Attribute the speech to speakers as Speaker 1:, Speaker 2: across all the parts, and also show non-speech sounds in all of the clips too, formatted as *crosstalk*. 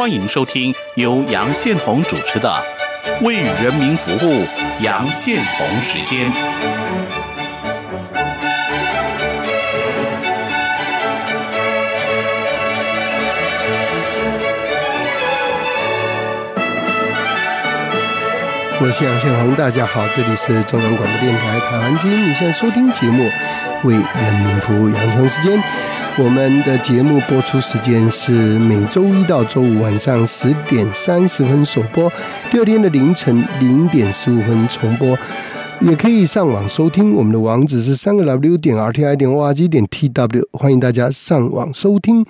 Speaker 1: 欢迎收听由杨宪宏主持的《为人民服务》杨宪宏时间。
Speaker 2: 我是杨宪宏，大家好，这里是中央广播电台台湾之音，你现在收听节目《为人民服务》杨雄时间。我们的节目播出时间是每周一到周五晚上十点三十分首播，第二天的凌晨零点十五分重播。也可以上网收听，我们的网址是三个 W 点 R T I 点 O R G 点 T W，欢迎大家上网收听。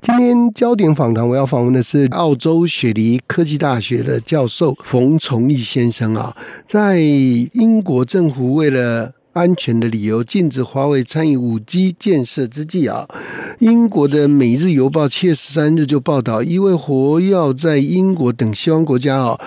Speaker 2: 今天焦点访谈，我要访问的是澳洲雪梨科技大学的教授冯崇义先生啊，在英国政府为了安全的理由禁止华为参与五 G 建设之际啊，英国的《每日邮报》七月十三日就报道，一位活跃在英国等西方国家啊。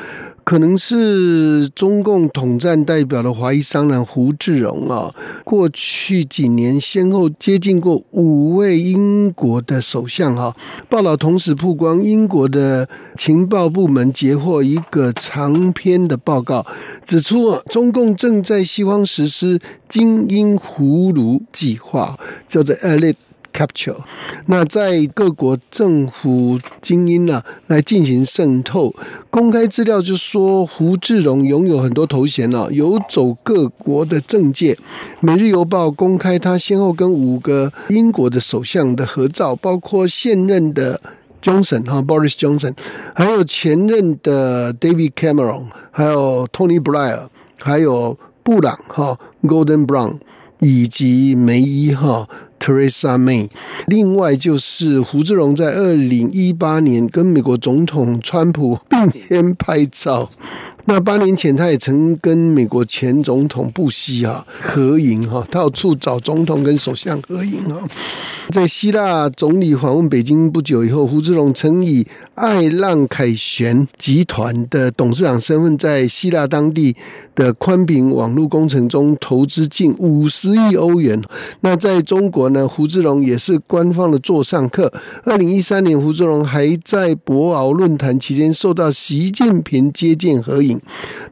Speaker 2: 可能是中共统战代表的华裔商人胡志荣啊，过去几年先后接近过五位英国的首相哈。报道同时曝光，英国的情报部门截获一个长篇的报告，指出中共正在西方实施精英葫芦计划，叫做 Elite。Capture，那在各国政府精英呢来进行渗透，公开资料就说胡志荣拥有很多头衔呢，游走各国的政界。每日邮报公开他先后跟五个英国的首相的合照，包括现任的 Johnson 哈 Boris Johnson，还有前任的 David Cameron，还有 Tony Blair，还有布朗哈 Golden Brown，以及梅伊哈。Teresa May，另外就是胡志荣在二零一八年跟美国总统川普并肩拍照。那八年前，他也曾跟美国前总统布希啊合影哈，到处找总统跟首相合影啊。在希腊总理访问北京不久以后，胡志龙曾以爱浪凯旋集团的董事长身份，在希腊当地的宽频网络工程中投资近五十亿欧元。那在中国呢，胡志龙也是官方的座上客。二零一三年，胡志龙还在博鳌论坛期间受到习近平接见合影。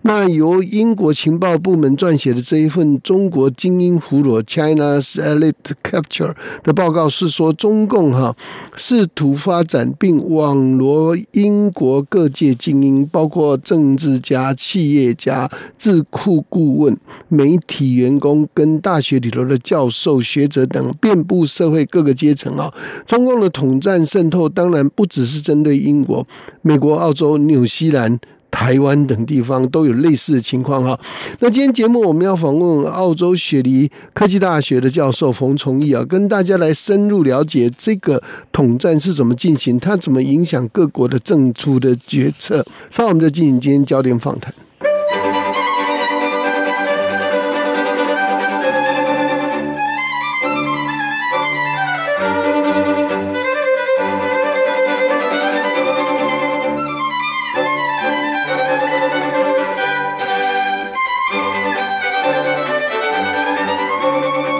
Speaker 2: 那由英国情报部门撰写的这一份《中国精英俘虏 China's Elite Capture》的报告是说，中共哈试图发展并网罗英国各界精英，包括政治家、企业家、智库顾问、媒体员工跟大学里头的教授、学者等，遍布社会各个阶层啊。中共的统战渗透当然不只是针对英国、美国、澳洲、纽西兰。台湾等地方都有类似的情况哈。那今天节目我们要访问澳洲雪梨科技大学的教授冯崇义啊，跟大家来深入了解这个统战是怎么进行，它怎么影响各国的政出的决策。稍后我们就进行今天焦点访谈。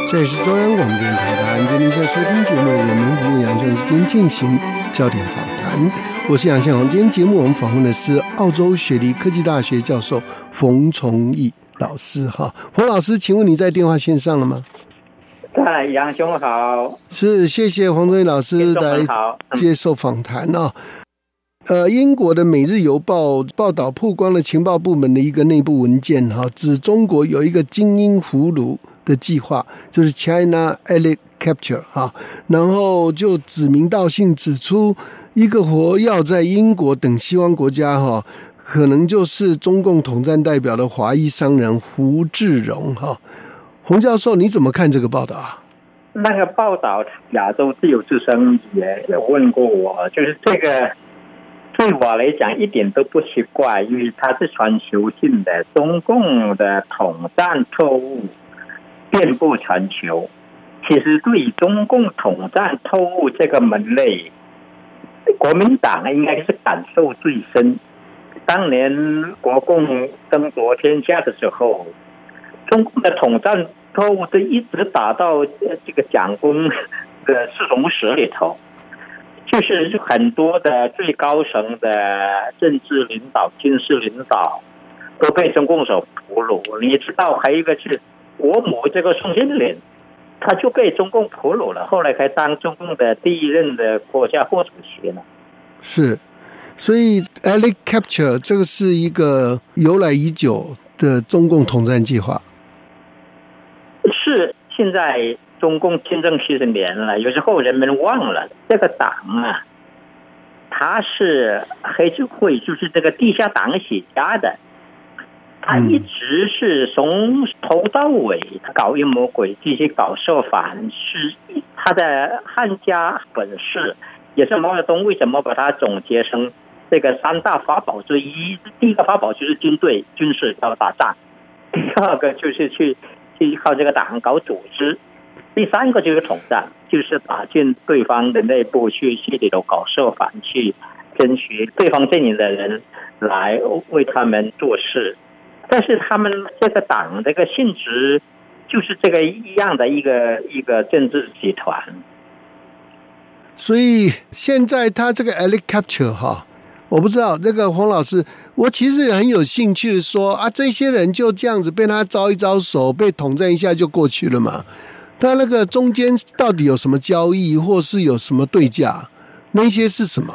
Speaker 2: 这里是中央广播电台的安吉林在收听节目，我们服务杨先今天进行焦点访谈。我是杨宪宏，今天节目我们访问的是澳洲雪梨科技大学教授冯崇义老师。哈，冯老师，请问你在电话线上了吗？
Speaker 3: 在，杨兄好。
Speaker 2: 是，谢谢冯崇义老师来接受访谈啊。呃，英国的《每日邮报》报道曝光了情报部门的一个内部文件，哈，指中国有一个精英俘虏。的计划就是 China Elite Capture 哈，然后就指名道姓指出一个活要在英国等西方国家哈，可能就是中共统战代表的华裔商人胡志荣哈。洪教授，你怎么看这个报道啊？
Speaker 3: 那个报道，亚洲自由之声也有问过我，就是这个对我来讲一点都不奇怪，因为它是全球性的中共的统战错误。遍布全球，其实对中共统战特务这个门类，国民党应该是感受最深。当年国共争夺天下的时候，中共的统战特务都一直打到这个蒋公的侍从室里头。就是很多的最高层的政治领导、军事领导都被中共所俘虏。你知道，还有一个是国母这个宋庆龄，他就被中共俘虏了，后来还当中共的第一任的国家副主席呢。
Speaker 2: 是，所以 “Alec Capture 这个是一个由来已久的中共统战计划。
Speaker 3: 是，现在中共建政七十年了，有时候人们忘了这个党啊，他是黑社会，就是这个地下党起家的，他一直是从头到尾搞阴谋诡计，去搞设反，是他的汉家本事。也是毛泽东为什么把它总结成这个三大法宝之一？第一个法宝就是军队，军事要打仗；*laughs* 第二个就是去去靠这个党搞组织；第三个就是统战，就是打进对方的内部去，去里头搞设反，去争取对方阵营的人来为他们做事。但是他们这个党这个性质就是这个一样的一个一个政治集团。
Speaker 2: 所以现在他这个 Alex Capture 哈，我不知道那个黄老师，我其实很有兴趣说啊，这些人就这样子被他招一招手，被统战一下就过去了嘛？他那个中间到底有什么交易，或是有什么对价？那些是什么？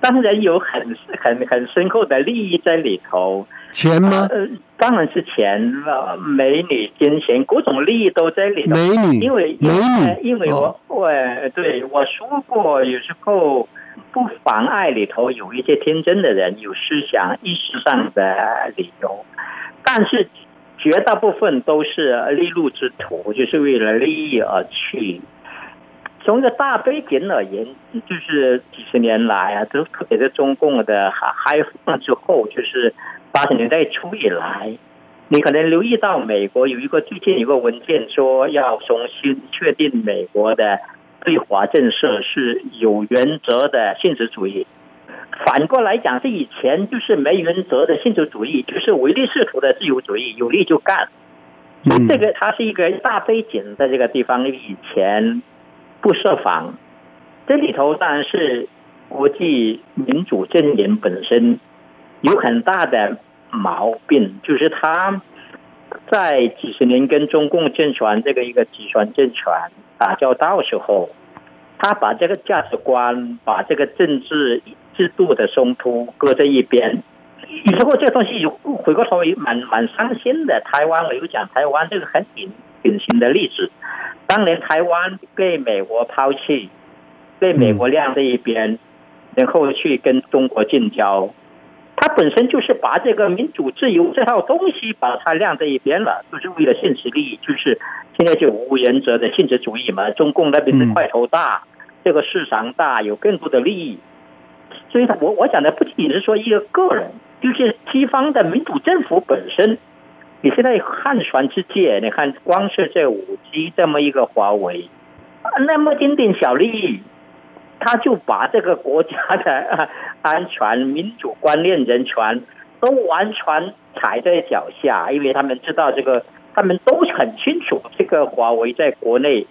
Speaker 3: 当然有很很很深厚的利益在里头。
Speaker 2: 钱吗？
Speaker 3: 呃，当然是钱了，美女、金钱，各种利益都在里头。
Speaker 2: 美女，
Speaker 3: 因为
Speaker 2: 美女，
Speaker 3: 因为我我对我说过，有时候不妨碍里头有一些天真的人有思想意识上的理由，但是绝大部分都是利禄之徒，就是为了利益而去。从一个大背景而言，就是几十年来啊，都特别是中共的开放之后，就是。八十年代初以来，你可能留意到美国有一个最近有个文件说要重新确定美国的对华政策是有原则的现实主义。反过来讲，是以前就是没原则的现实主义，就是唯利是图的自由主义，有利就干。这个它是一个大背景，在这个地方以前不设防，这里头当然是国际民主阵营本身。有很大的毛病，就是他在几十年跟中共政权这个一个集团政权打交道时候，他把这个价值观、把这个政治制度的冲突搁在一边。有时候这个东西有回过头蛮蛮伤心的。台湾我有讲台湾这个很典典型的例子，当年台湾被美国抛弃，被美国晾在一边，然后去跟中国建交。他本身就是把这个民主自由这套东西把它晾在一边了，就是为了现实利益，就是现在就无原则的现实主义嘛。中共那边的块头大，这个市场大，有更多的利益。所以，我我讲的不仅仅是说一个个人，就是西方的民主政府本身。你现在汉传之界，你看光是这五 G 这么一个华为，那么点点小利益。他就把这个国家的安全、民主观念、人权都完全踩在脚下，因为他们知道这个，他们都很清楚，这个华为在国内，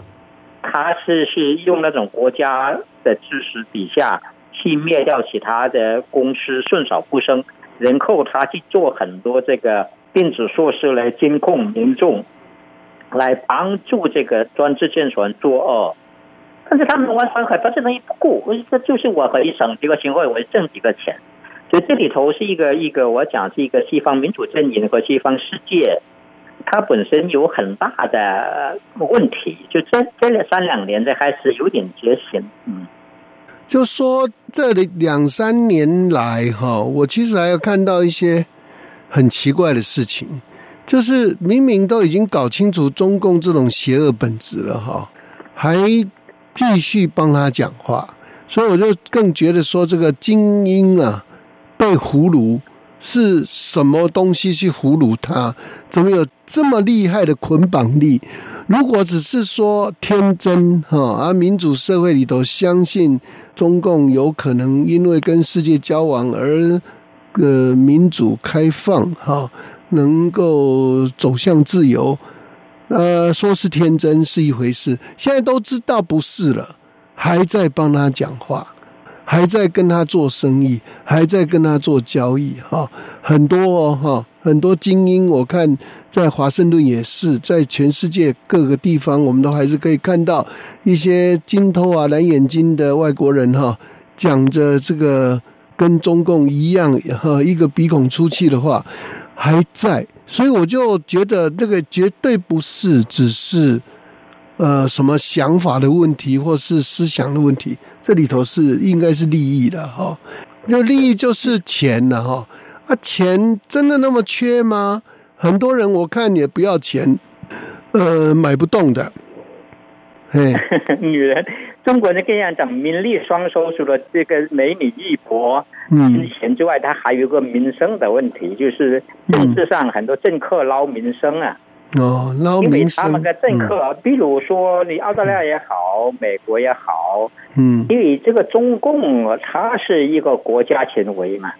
Speaker 3: 他是是用那种国家的支持底下去灭掉其他的公司，顺手不生，然后他去做很多这个电子措施来监控民众，来帮助这个专制政权作恶。但是他们完全很把这东西不顾，我这就是我可以省几个钱，或者我挣几个钱。所以这里头是一个一个，我讲是一个西方民主阵营和西方世界，它本身有很大的问题。就这这三两年的开始有点觉醒，嗯，
Speaker 2: 就说这里两三年来哈，我其实还要看到一些很奇怪的事情，就是明明都已经搞清楚中共这种邪恶本质了哈，还。继续帮他讲话，所以我就更觉得说，这个精英啊被俘虏是什么东西去俘虏他？怎么有这么厉害的捆绑力？如果只是说天真哈，而民主社会里头相信中共有可能因为跟世界交往而呃民主开放哈，能够走向自由。呃，说是天真是一回事，现在都知道不是了。还在帮他讲话，还在跟他做生意，还在跟他做交易，哈，很多哦，哈，很多精英，我看在华盛顿也是，在全世界各个地方，我们都还是可以看到一些金头啊、蓝眼睛的外国人，哈，讲着这个跟中共一样，哈，一个鼻孔出气的话，还在，所以我就觉得这个绝对不是只是。呃，什么想法的问题，或是思想的问题，这里头是应该是利益的哈。就利益就是钱了哈。啊，钱真的那么缺吗？很多人我看也不要钱，呃，买不动的。
Speaker 3: 嘿，女人，中国人这样讲，名利双收，除了这个美女一博、金钱之外，它还有个民生的问题，就是政治上很多政客捞民生啊。
Speaker 2: 哦，
Speaker 3: 因为他们的政客，比如说你澳大利亚也好，美国也好，
Speaker 2: 嗯，
Speaker 3: 因为这个中共它是一个国家行为嘛，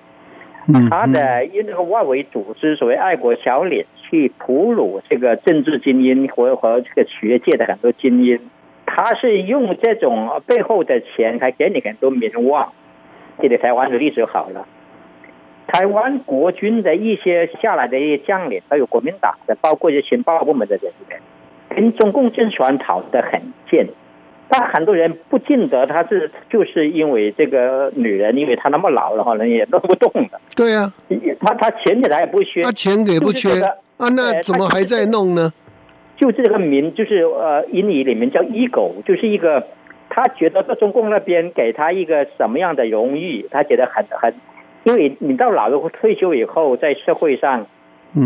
Speaker 2: 嗯，
Speaker 3: 它的用那个外围组织所谓爱国小脸去俘虏这个政治精英和和这个学界的很多精英，他是用这种背后的钱才给你很多名望，这里台湾的历史好了。台湾国军的一些下来的一些将领，还有国民党的，包括一些情报部门的人员，跟中共政权跑得很近。但很多人不见得他是就是因为这个女人，因为她那么老了哈，人也弄不动了。
Speaker 2: 对呀，
Speaker 3: 他他钱给他也不缺，
Speaker 2: 他钱给不缺啊，那怎么还在弄呢？
Speaker 3: 就这个名，就是呃，英语里面叫 ego，就是一个他觉得在中共那边给他一个什么样的荣誉，他觉得很很。因为你到老了退休以后，在社会上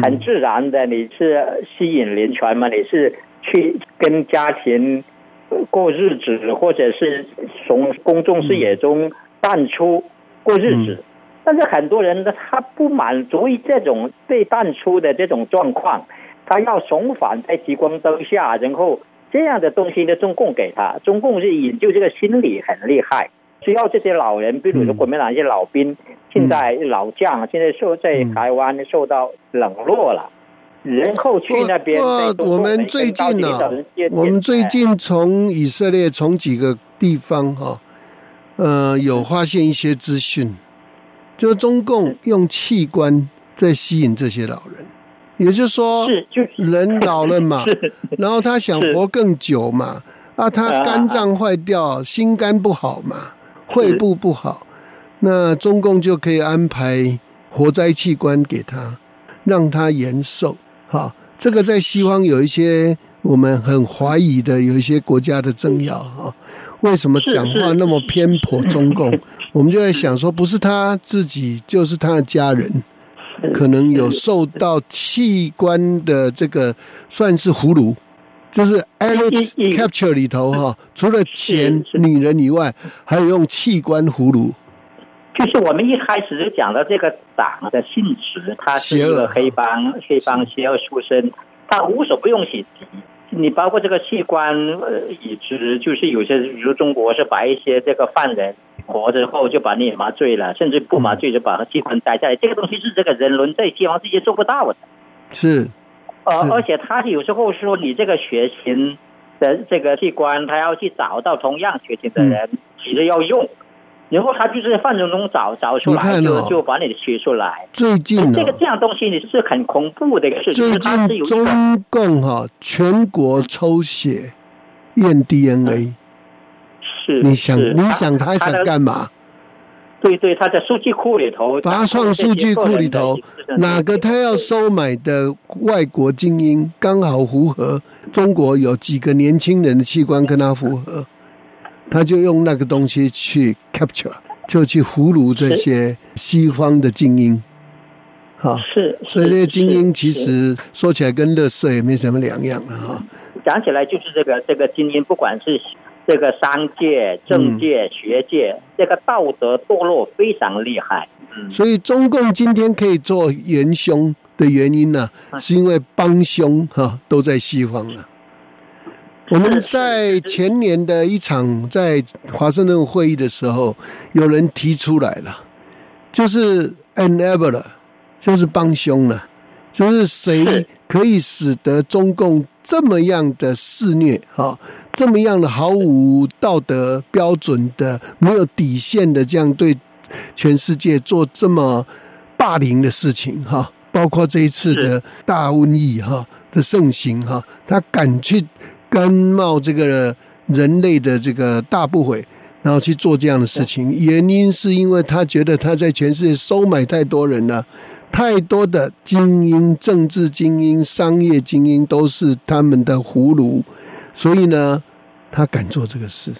Speaker 3: 很自然的，你是吸引人权嘛？你是去跟家庭过日子，或者是从公众视野中淡出过日子。但是很多人呢，他不满足于这种被淡出的这种状况，他要重返在极光灯下，然后这样的东西呢，中共给他，中共是研究这个心理很厉害。只要这些老人，比如说国民党一些老兵，现在老将，现在受在台湾受到冷落了，然后去那边。
Speaker 2: 我们最近呢，我们最近从以色列从几个地方哈，呃，有发现一些资讯，就是中共用器官在吸引这些老人，也就是说，人老了嘛，*laughs* 然后他想活更久嘛，啊，他肝脏坏掉，心肝不好嘛。肺部不好，那中共就可以安排活摘器官给他，让他延寿。哈，这个在西方有一些我们很怀疑的，有一些国家的政要哈，为什么讲话那么偏颇中共？我们就在想说，不是他自己，就是他的家人，可能有受到器官的这个算是俘虏。就是 Elite Capture 里头哈，除了钱、女人以外，还有用器官俘虏。
Speaker 3: 就是我们一开始就讲到这个党的性质，它是一个黑帮，黑帮邪恶出身，他无所不用其极。你包括这个器官呃移植，就是有些，比如中国是把一些这个犯人活着后就把你麻醉了，甚至不麻醉就把器官摘下来，这个东西是这个人伦在西方世界做不到的。
Speaker 2: 是。
Speaker 3: 呃，而且他有时候说你这个血型的这个器官，他要去找到同样血型的人，急着要用，然后他就是范中中找找出来，就就把你的取出来。
Speaker 2: 最近
Speaker 3: 这个这样东西，你是很恐怖的一个事
Speaker 2: 情。最近中共哈全国抽血验 DNA，
Speaker 3: 是
Speaker 2: 你想你想他想干嘛？
Speaker 3: 对对，他在数据库里头，
Speaker 2: 把它放数据库里头，哪个他要收买的外国精英刚好符合中国有几个年轻人的器官跟他符合，他就用那个东西去 capture，就去俘虏这些西方的精英。
Speaker 3: 好，是，
Speaker 2: 所以这些精英其实说起来跟乐色也没什么两样了哈。
Speaker 3: 讲起来就是这个这个精英，不管是。这个商界、政界、学界，这个道德堕落非常厉害。
Speaker 2: 所以中共今天可以做元凶的原因呢，是因为帮凶哈都在西方了。我们在前年的一场在华盛顿会议的时候，有人提出来了，就是 enabler，就是帮凶了。就是谁
Speaker 3: 是
Speaker 2: 可以使得中共这么样的肆虐啊，这么样的毫无道德标准的、没有底线的这样对全世界做这么霸凌的事情哈、包括这一次的大瘟疫哈、的盛行哈、他敢去甘冒这个人类的这个大不悔。然后去做这样的事情，原因是因为他觉得他在全世界收买太多人了，太多的精英、政治精英、商业精英都是他们的俘虏，所以呢，他敢做这个事，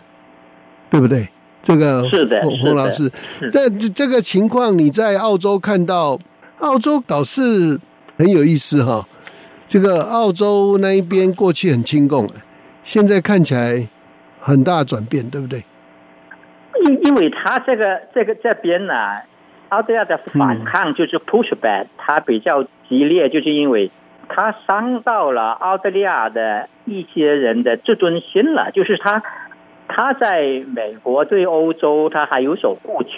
Speaker 2: 对不对？这个
Speaker 3: 是的
Speaker 2: 洪老师这这个情况你在澳洲看到，澳洲倒是很有意思哈。这个澳洲那一边过去很亲共，现在看起来很大转变，对不对？
Speaker 3: 因因为他这个这个这边呢，澳大利亚的反抗就是 pushback，、它比较激烈，就是因为它伤到了澳大利亚的一些人的自尊心了，就是他他在美国对欧洲他还有所顾忌，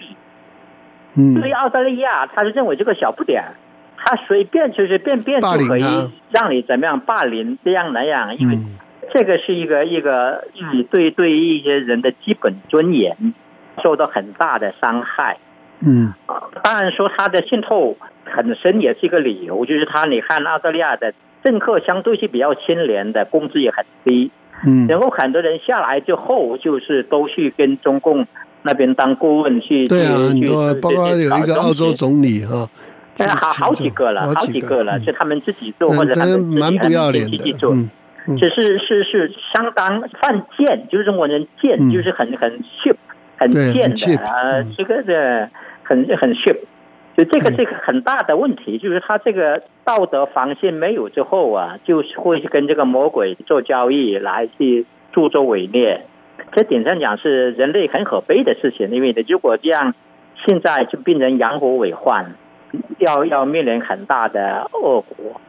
Speaker 2: 嗯。
Speaker 3: 对澳大利亚他是认为这个小不点儿，他随便随随便便就可以让你怎么样霸凌这样那样，因为
Speaker 2: 嗯。
Speaker 3: 这个是一个一个，嗯，对对一些人的基本尊严受到很大的伤害。
Speaker 2: 嗯。
Speaker 3: 当然说他的渗透很深也是一个理由，就是他你看澳大利亚的政客相对是比较清廉的，工资也很低，
Speaker 2: 嗯。
Speaker 3: 然后很多人下来之后就是都去跟中共那边当顾问去，
Speaker 2: 对啊，很包括有一个澳洲总理哈，
Speaker 3: 哎，好好几个了，好几个了，
Speaker 2: 嗯。
Speaker 3: 是他们自己做或者他们自己
Speaker 2: 蛮不要脸的
Speaker 3: 很积极，做。只是是是相当犯贱，就是中国人贱，
Speaker 2: 嗯。
Speaker 3: 就是很很 cheap，很贱的
Speaker 2: 嗯，
Speaker 3: 这个的很很 cheap。就这个
Speaker 2: 对
Speaker 3: 这个很大的问题，就是他这个道德防线没有之后啊，就是会跟这个魔鬼做交易来去助纣为虐。这点上讲是人类很可悲的事情，因为呢，如果这样，现在就变成养虎为患，要要面临很大的恶果。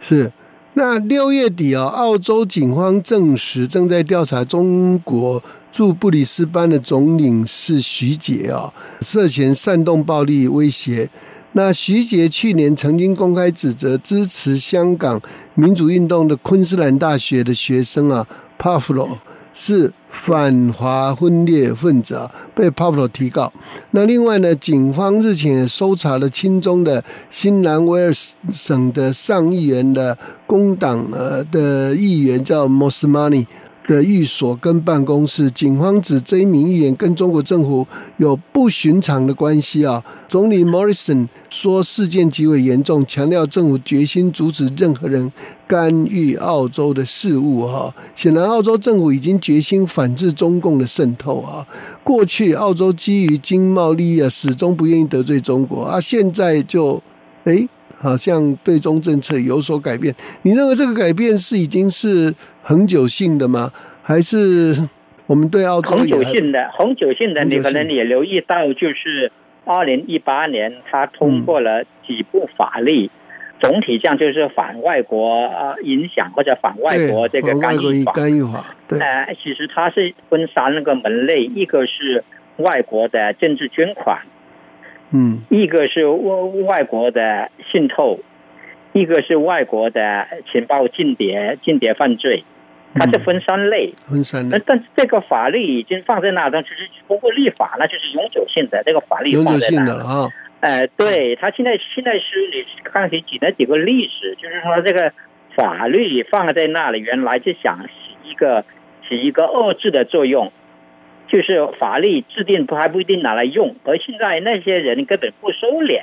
Speaker 2: 是。那六月底哦，澳洲警方证实正在调查中国驻布里斯班的总领事徐杰哦，涉嫌煽动暴力威胁。那徐杰去年曾经公开指责支持香港民主运动的昆士兰大学的学生啊，帕夫罗是反华分裂分子啊，被帕夫罗提告。那另外呢，警方日前也搜查了亲中的新南威尔士省的上议员的工党呃的议员叫 Mosmani 的寓所跟办公室，警方指这一名议员跟中国政府有不寻常的关系啊。总理 Morrison 说事件极为严重，强调政府决心阻止任何人干预澳洲的事务哈、显然，澳洲政府已经决心反制中共的渗透啊。过去澳洲基于经贸利益啊，始终不愿意得罪中国啊，现在就诶。好像对中政策有所改变，你认为这个改变是已经是恒久性的吗？还是我们对澳洲
Speaker 3: 恒久性的，恒久性的，你可能也留意到，就是二零一八年他通过了几部法律，总体上就是反外国呃影响或者反外国这个干预法。
Speaker 2: 干预法？对，
Speaker 3: 呃，其实它是分三个门类，一个是外国的政治捐款，
Speaker 2: 嗯
Speaker 3: 一个是外外国的渗透，一个是外国的情报间谍、间谍犯罪，它是分三类。
Speaker 2: 分三类，
Speaker 3: 但是这个法律已经放在那，但就是通过立法，那就是永久性的。这个法律
Speaker 2: 永久
Speaker 3: 放在那
Speaker 2: 性的了啊。
Speaker 3: 呃，对，他现在现在是你刚才举了几个例子，就是说这个法律放在那里，原来是想起一个起一个遏制的作用，就是法律制定不还不一定拿来用，而现在那些人根本不收敛，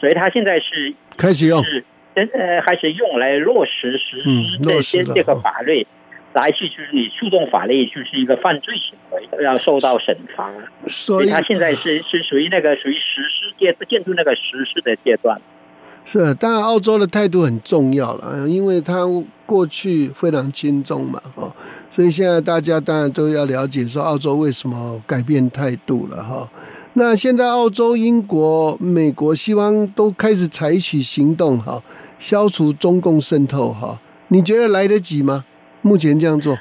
Speaker 3: 所以他现在是
Speaker 2: 开始用，
Speaker 3: 是呃开始用来落实实
Speaker 2: 嗯
Speaker 3: 施这些这个法律，来去就是你触动法律就是一个犯罪行为，要受到审罚。
Speaker 2: 所以
Speaker 3: 他现在是是属于那个属于实施阶进入那个实施的阶段。
Speaker 2: 是，当然澳洲的态度很重要了，呃因为它过去非常轻重嘛，哦，所以现在大家当然都要了解说澳洲为什么改变态度了哈。那现在澳洲、英国、美国西方都开始采取行动哈，消除中共渗透哈。你觉得来得及吗？目前这样做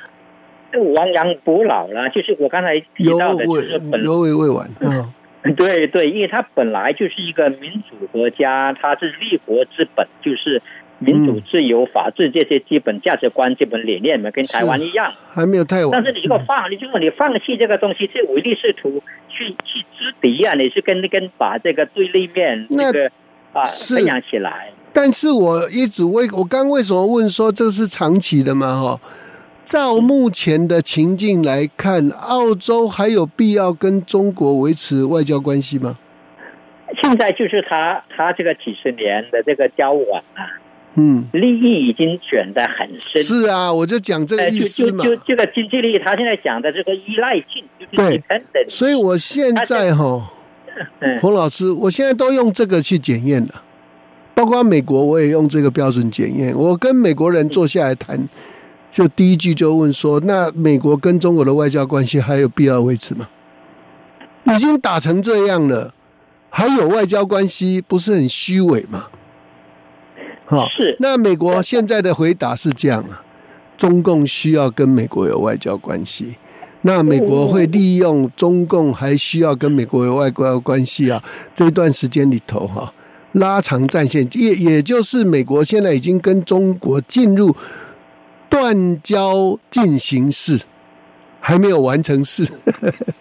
Speaker 3: 亡羊补牢了，就是我刚才提到的，就
Speaker 2: 未
Speaker 3: 是本
Speaker 2: 犹为未完啊。*laughs*
Speaker 3: 对对，因为它本来就是一个民主国家，它是立国之本，就是民主、自由、法治这些基本价值观、基本理念嘛，跟台湾一样。
Speaker 2: 还没有太晚。
Speaker 3: 但是你如果放，你如果你放弃这个东西，是唯利是图，去去知敌啊，你是跟跟把这个对立面
Speaker 2: 那
Speaker 3: 这个啊
Speaker 2: 是
Speaker 3: 培养起来。
Speaker 2: 但是我一直为我刚为什么问说这是长期的嘛？哈，照目前的情境来看，澳洲还有必要跟中国维持外交关系吗？
Speaker 3: 现在就是他他这个几十年的这个交往啊，
Speaker 2: 嗯，
Speaker 3: 利益已经卷得很深。
Speaker 2: 是啊，我就讲这个意思嘛。
Speaker 3: 就就这个经济利益，他现在讲的这个依赖性，就是
Speaker 2: 对。所以我现在哈，
Speaker 3: 嗯，
Speaker 2: 洪老师，我现在都用这个去检验了，包括美国我也用这个标准检验。我跟美国人坐下来谈，就第一句就问说：那美国跟中国的外交关系还有必要维持吗？已经打成这样了，还有外交关系，不是很虚伪吗？好，
Speaker 3: 是
Speaker 2: 那美国现在的回答是这样啊，中共需要跟美国有外交关系，那美国会利用中共还需要跟美国有外交关系啊，这段时间里头哈、拉长战线，也也就是美国现在已经跟中国进入断交进行式，还没有完成式。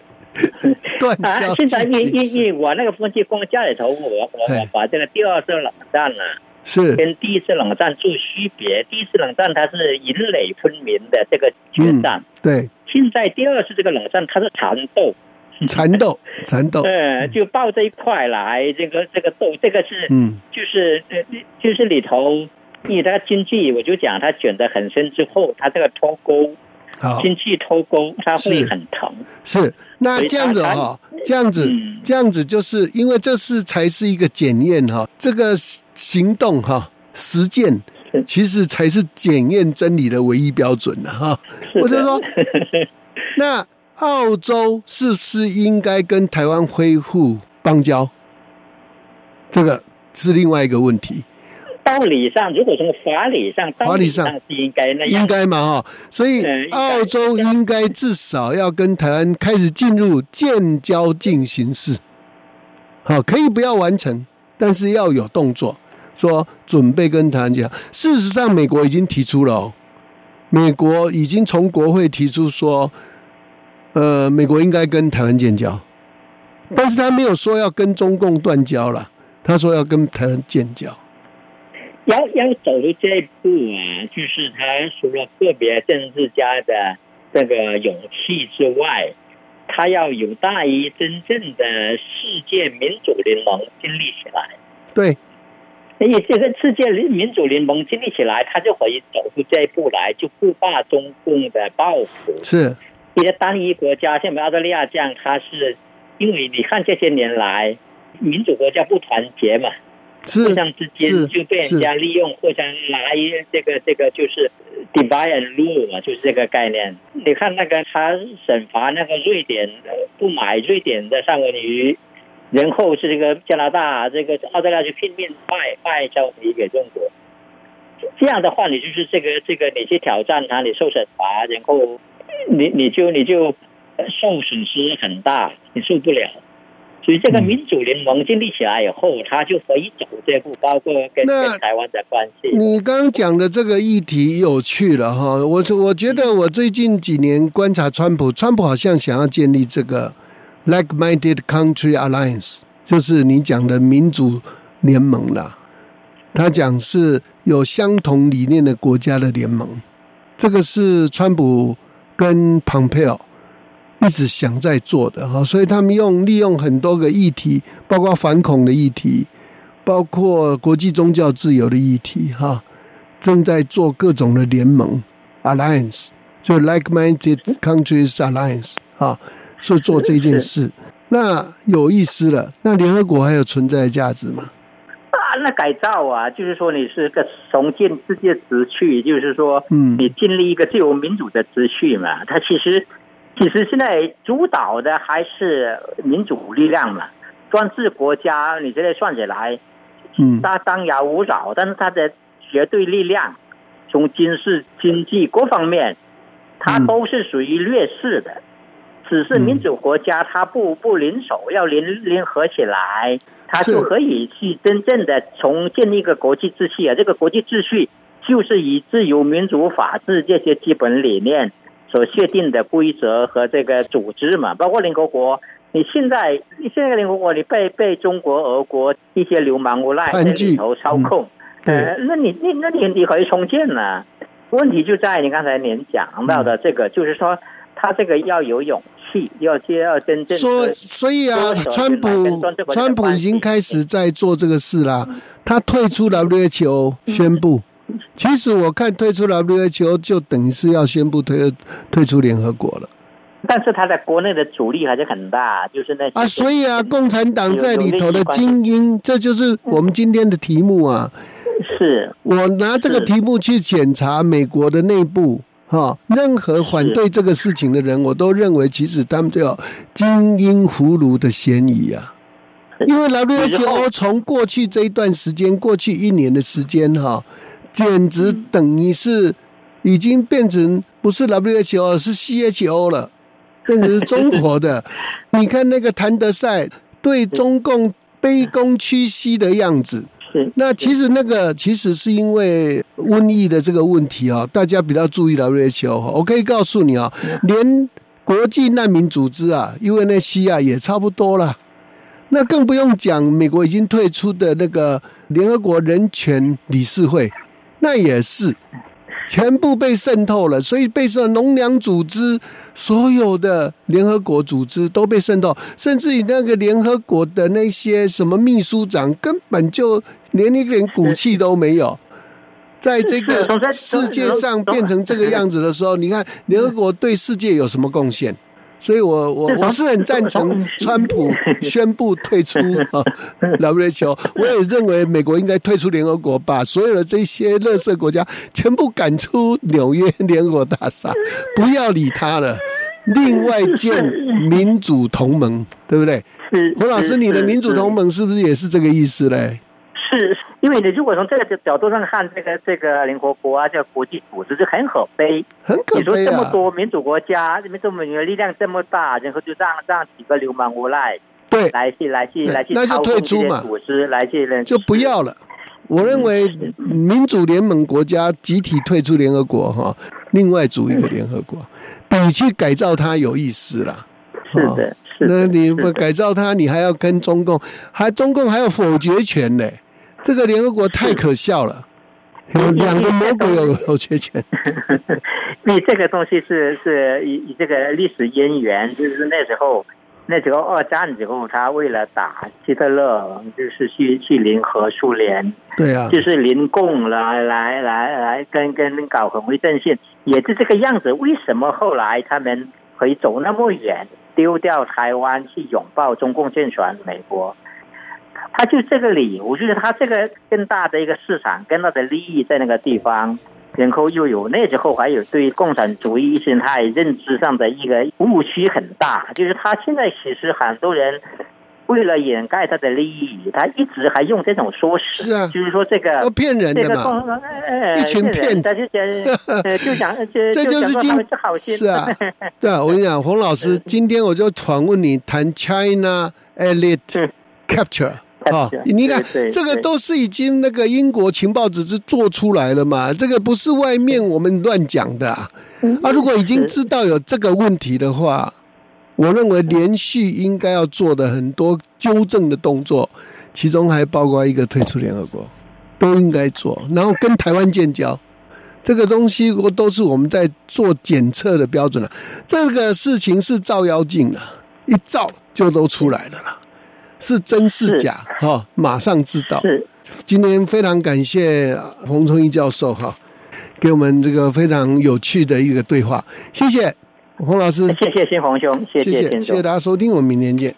Speaker 2: *laughs* 断
Speaker 3: 啊，现在因因因我那个分析框架里头，我我我把这个第二次冷战呢、
Speaker 2: 是。
Speaker 3: 跟第一次冷战做区别。第一次冷战它是引垒分明的这个决战，
Speaker 2: 对。
Speaker 3: 现在第二次这个冷战它是缠斗，
Speaker 2: 缠斗缠斗，*laughs*
Speaker 3: 呃，就抱这一块来，这个这个斗，这个是
Speaker 2: 嗯。
Speaker 3: 就是呃就是里头，因为它经济我就讲它卷得很深之后，它这个脱钩，经济脱钩，它会很疼。
Speaker 2: 是，那这样子
Speaker 3: 他
Speaker 2: 哈、这样子
Speaker 3: 嗯，
Speaker 2: 这样子，就是因为这是才是一个检验哈，这个行动哈，实践其实才是检验真理的唯一标准了哈。我就说，*laughs* 那澳洲是不是应该跟台湾恢复邦交？这个是另外一个问题。
Speaker 3: 道理上，如果从法理上，
Speaker 2: 法理上
Speaker 3: 上是应该那样
Speaker 2: 应。该嘛哈，所以澳洲应该至少要跟台湾开始进入建交进行式，好，可以不要完成，但是要有动作，说准备跟台湾讲。事实上，美国已经提出了、哦，美国已经从国会提出说，呃，美国应该跟台湾建交，但是他没有说要跟中共断交了，他说要跟台湾建交。
Speaker 3: 要要走出这一步啊，就是他除了个别政治家的这个勇气之外，他要有大于真正的世界民主联盟建立起来。
Speaker 2: 对，
Speaker 3: 所以这个世界民主联盟建立起来，他就可以走出这一步来，就不怕中共的报复。
Speaker 2: 是，
Speaker 3: 一个单一国家，像我们澳大利亚这样，它是因为你看这些年来，民主国家不团结嘛，
Speaker 2: 是
Speaker 3: 互相之间就被人家利用，互相拿一这个这个就是 divide and rule 嘛，就是这个概念。你看那个他审罚那个瑞典呃不买瑞典的三文鱼，然后是这个加拿大这个澳大利亚就拼命卖卖烧鱼给中国。这样的话，你就是这个这个你去挑战他，你受惩罚，然后你你就你就呃受损失很大，你受不了。所以这个
Speaker 2: 嗯
Speaker 3: 民主联盟建立起来以后，他就可以走这步，包括跟跟台湾的关系。
Speaker 2: 你刚刚讲的这个议题有趣了哈，我我觉得我最近几年观察川普，川普好像想要建立这个 like-minded country alliance，就是你讲的民主联盟啦。他讲是有相同理念的国家的联盟，这个是川普跟蓬佩奥一直想在做的哈，所以他们用利用很多个议题，包括反恐的议题，包括国际宗教自由的议题哈，正在做各种的联盟 alliance，就 like-minded countries alliance 啊，是做这件事。那有意思了，那联合国还有存在价值吗？
Speaker 3: 啊，那改造啊，就是说你是个重建世界秩序，就是说，
Speaker 2: 嗯
Speaker 3: 你建立一个自由民主的秩序嘛。它其实其实现在主导的还是民主力量嘛。专制国家，你现在算起来，
Speaker 2: 嗯
Speaker 3: 它当然无扰，但是它的绝对力量，从军事、经济各方面，它
Speaker 2: 嗯
Speaker 3: 都是属于劣势的。其只是民主国家他不不联手，要联联合起来，他就可以去真正的从建立一个国际秩序啊。这个国际秩序就是以自由、民主、法治这些基本理念所确定的规则和这个组织嘛，包括联合国。你现在，你现在联合国，你被被中国、俄国一些流氓无赖在里头操控，
Speaker 2: 对
Speaker 3: 呃，那你你那你你可以重建呢、问题就在你刚才您讲到的这个，就是说他这个要有勇气，要接要真正
Speaker 2: 所所以啊川普川普已经开始在做这个事啦。他退出 WHO 宣布，其实我看退出 WHO 就等于是要宣布退退出联合国了
Speaker 3: 但是他在国内的阻力还是很大，就是那
Speaker 2: 啊。所以啊，共产党在里头的精英，这就是我们今天的题目啊。
Speaker 3: 是
Speaker 2: 我拿这个题目去检查美国的内部，哈，任何反对这个事情的人，我都认为其实他们都有精英俘虏的嫌疑啊。因为 WHO 从过去这一段时间，过去一年的时间，哈，简直等于是已经变成不是 WHO 是 CHO 了，变成是中国的。*laughs* 你看那个谭德赛对中共卑躬屈膝的样子，那其实那个其实是因为瘟疫的这个问题啊，大家比较注意 WHO 哈。我可以告诉你啊，连国际难民组织啊，UNHCR 也差不多了。那更不用讲，美国已经退出的那个联合国人权理事会，那也是全部被渗透了，所以被渗农粮组织所有的联合国组织都被渗透，甚至于那个联合国的那些什么秘书长根本就连一点骨气都没有。在这个世界上变成这个 *laughs* 样子的时候，你看联合国对世界有什么贡献？所以我我我是很赞成 *laughs* 川普宣布退出啊 WHO，我也认为美国应该退出联合国，把所有的这些垃圾国家全部赶出纽约联合国大厦，*laughs* 不要理他了。另外建民主同盟，对不对？
Speaker 3: 是
Speaker 2: 洪老师，你的民主同盟是不是也是这个意思嘞？
Speaker 3: 是因为你如果从这个角度上看，这个这个联合国啊，这个国际组织就很可悲。
Speaker 2: 很可悲
Speaker 3: 你说！这么多民主国家，民主民的力量这么大，然后就让让几个流氓无赖
Speaker 2: 对，
Speaker 3: 来去来去
Speaker 2: 对
Speaker 3: 来去
Speaker 2: 那就
Speaker 3: 操控这些
Speaker 2: 退出嘛
Speaker 3: 组织，来去
Speaker 2: 就不要了。我认为民主联盟国家集体退出联合国哈，另外组一个联合国，比去改造它有意思啦。
Speaker 3: 是的，是的。
Speaker 2: 那你不改造它，你还要跟中共，还中共还有否决权呢？这个联合国太可笑了，有 *laughs* 两个魔鬼有有缺钱。*laughs*
Speaker 3: 因为这个东西是是以以这个历史渊源，就是那时候那时候二战之后，他为了打希特勒，就是去去联合苏联，
Speaker 2: 对啊，
Speaker 3: 就是联共来来来来跟跟搞红卫阵线，也是这个样子。为什么后来他们可以走那么远，丢掉台湾去拥抱中共政权美国？他就这个理由，就是他这个更大的一个市场，更大的利益在那个地方，然后又有那时候还有对共产主义意识形态认知上的一个误区很大，就是他现在其实很多人为了掩盖他的利益，他一直还用这种说辞，
Speaker 2: 是啊。
Speaker 3: 就是说这个
Speaker 2: 要骗人的嘛。一群骗子
Speaker 3: 他就讲呃就讲就
Speaker 2: 这就是
Speaker 3: 好心，
Speaker 2: 是啊，对啊，我跟你讲，洪老师，*laughs* 今天我就访问你谈 China Elite
Speaker 3: 嗯。
Speaker 2: Capture 啊
Speaker 3: Capture，，
Speaker 2: 你看这个都是已经那个英国情报组织做出来了嘛，这个不是外面我们乱讲的啊。啊，如果已经知道有这个问题的话，我认为连续应该要做的很多纠正的动作，其中还包括一个退出联合国，都应该做，然后跟台湾建交。这个东西我都是我们在做检测的标准了。这个事情是照妖镜了，一照就都出来了啦，是真是
Speaker 3: 是
Speaker 2: 假哈、马上知道。
Speaker 3: 是
Speaker 2: 今天非常感谢洪崇义教授哈，给我们这个非常有趣的一个对话，谢谢洪老师，
Speaker 3: 谢谢新洪兄，谢
Speaker 2: 谢谢谢。大家收听，我们明天见。